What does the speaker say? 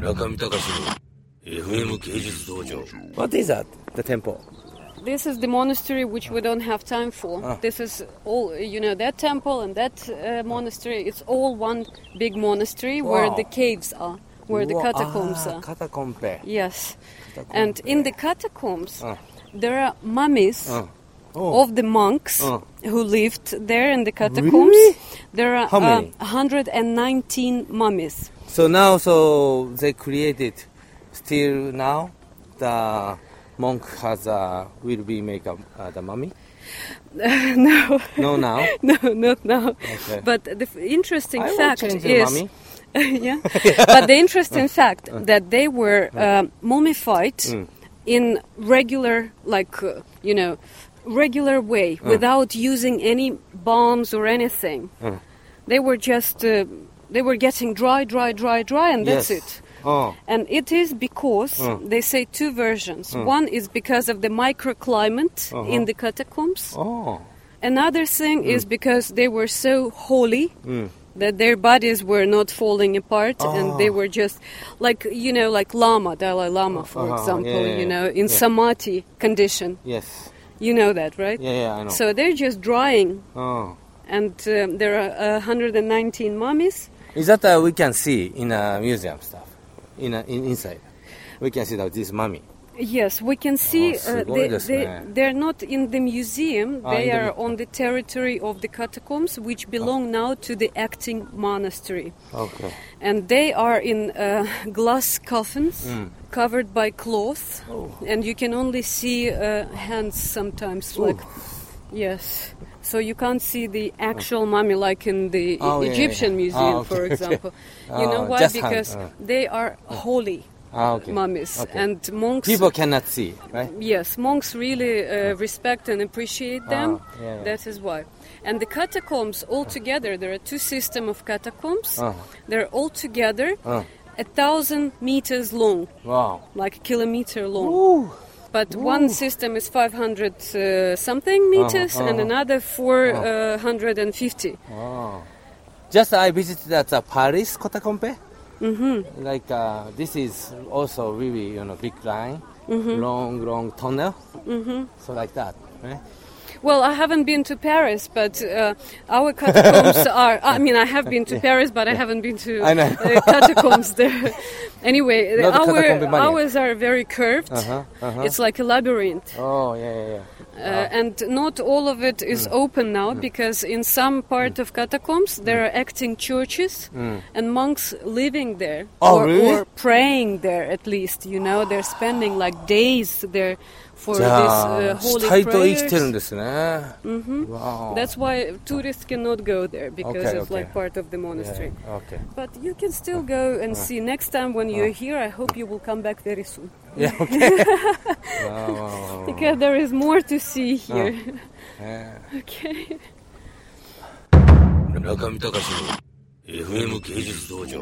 中見隆の FM 芸術道場 What is that? The temple. This is the monastery which we don't have time for. Ah. This is all, you know, that temple and that uh, monastery. It's all one big monastery where Wow. the caves are, where the Wow. catacombs ah, are. Catacombe. Yes. And in the catacombs, Ah. there are mummies Ah. Oh. of the monks Ah. who lived there in the catacombs. Really? There are How many? uh, 119 mummies. So now, so they created still now the monk has a will be make a, uh, the mummy. no, No, now. no, not now. Okay. But the f- interesting I fact is, mummy. yeah. but the interesting fact that they were uh, mummified Mm. in regular, like uh, you know, regular way without using any bombs or anything. Mm. They were just uh, they were getting dry, dry, dry, dry, and that's Yes. it. Oh. And it is because Mm. they say two versions. One is because of the microclimate Uh-huh. in the catacombs. Oh. Another thing is because they were so holy Mm. that their bodies were not falling apart and they Oh. were just like you know like Lama Dalai Lama for Uh-huh, example yeah, yeah, you know in Yeah. samadhi condition Yes. you know that right Yeah, yeah, I know. so they're just drying oh and uh, there are uh, 119 mummies. Is that uh, we can see in a museum stuff, in, a, in inside? We can see that this mummy. Yes, we can see oh, uh, they, they, they're not in the museum, ah, they are on the territory of the catacombs, which belong oh. now to the acting monastery. Okay. And they are in uh, glass coffins mm. covered by cloth, oh. and you can only see uh, hands sometimes, like yes. So you can't see the actual mummy like in the Oh, yeah, yeah, Egyptian yeah. museum, Ah, okay, for okay. example. You know Oh, why? hand, Because uh. they are holy Ah, okay. mummies, Okay. and monks. People cannot see, right? Yes, monks really uh, respect and appreciate them. Ah, yeah, yeah. That is why. And the catacombs all together, there are two system of catacombs. Ah. They're all together Ah. a thousand meters long, Wow. like a kilometer long. Ooh. But one system is 500 uh, something meters and uh-huh. another 450. Wow. Just I visited at the Paris Catacombe. Mm-hmm. Like uh, this is also really you know big line, Mm-hmm. long long tunnel. Mm-hmm. So like that, right? Well, I haven't been to Paris, but uh, our catacombs are. I mean, I have been to yeah. Paris, but yeah. I haven't been to uh, catacombs there. anyway, our ours are very curved. Uh-huh, uh-huh. It's like a labyrinth. Oh yeah, yeah, yeah. Uh, and not all of it is mm. open now mm. because in some part mm. of catacombs there are acting churches and monks living there oh, or, really? or, praying there at least you know they're spending like days there for this uh, holy prayers. ですね。Wow. that's why tourists cannot go there because Okay, it's like okay. part of the monastery Yeah, okay. but you can still go and see next time when you're here i hope you will come back very soon Yeah okay. wow, wow, wow. because there is more to see here Yeah. okay 中見隆の FM 芸術道場